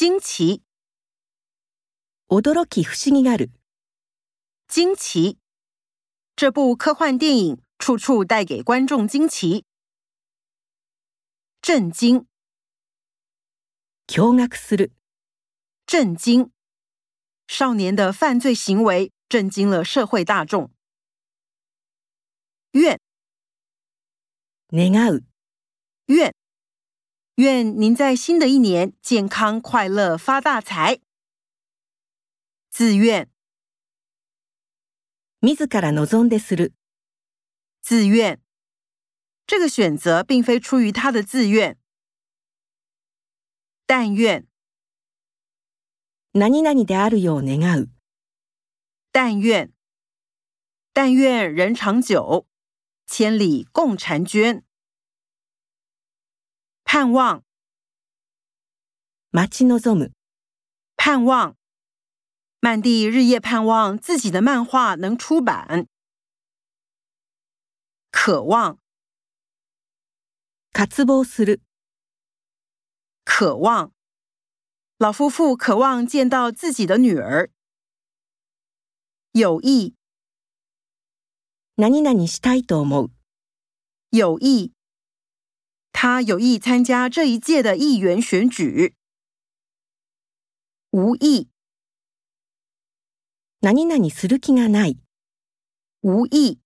惊奇，驚奇，不思議がある。惊奇，这部科幻电影处处带给观众惊奇。震惊，驚愕する。震惊，少年的犯罪行为震惊了社会大众。愿，願う。愿。愿您在新的一年健康快乐发大财。自愿。自愿，这个选择并非出于他的自愿。但愿。但願。但愿人长久，千里共婵娟。盼望，待ち望ぞむ。盼望，曼蒂日夜盼望自己的漫画能出版。渴望，かつぼする。渴望，老夫妇渴望见到自己的女儿。有意，なに何にしたいと思う。有意。他有意参加这一届的议员选举，无意。ナニナにする気がない，无意。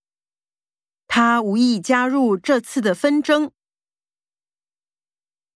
他无意加入这次的纷争。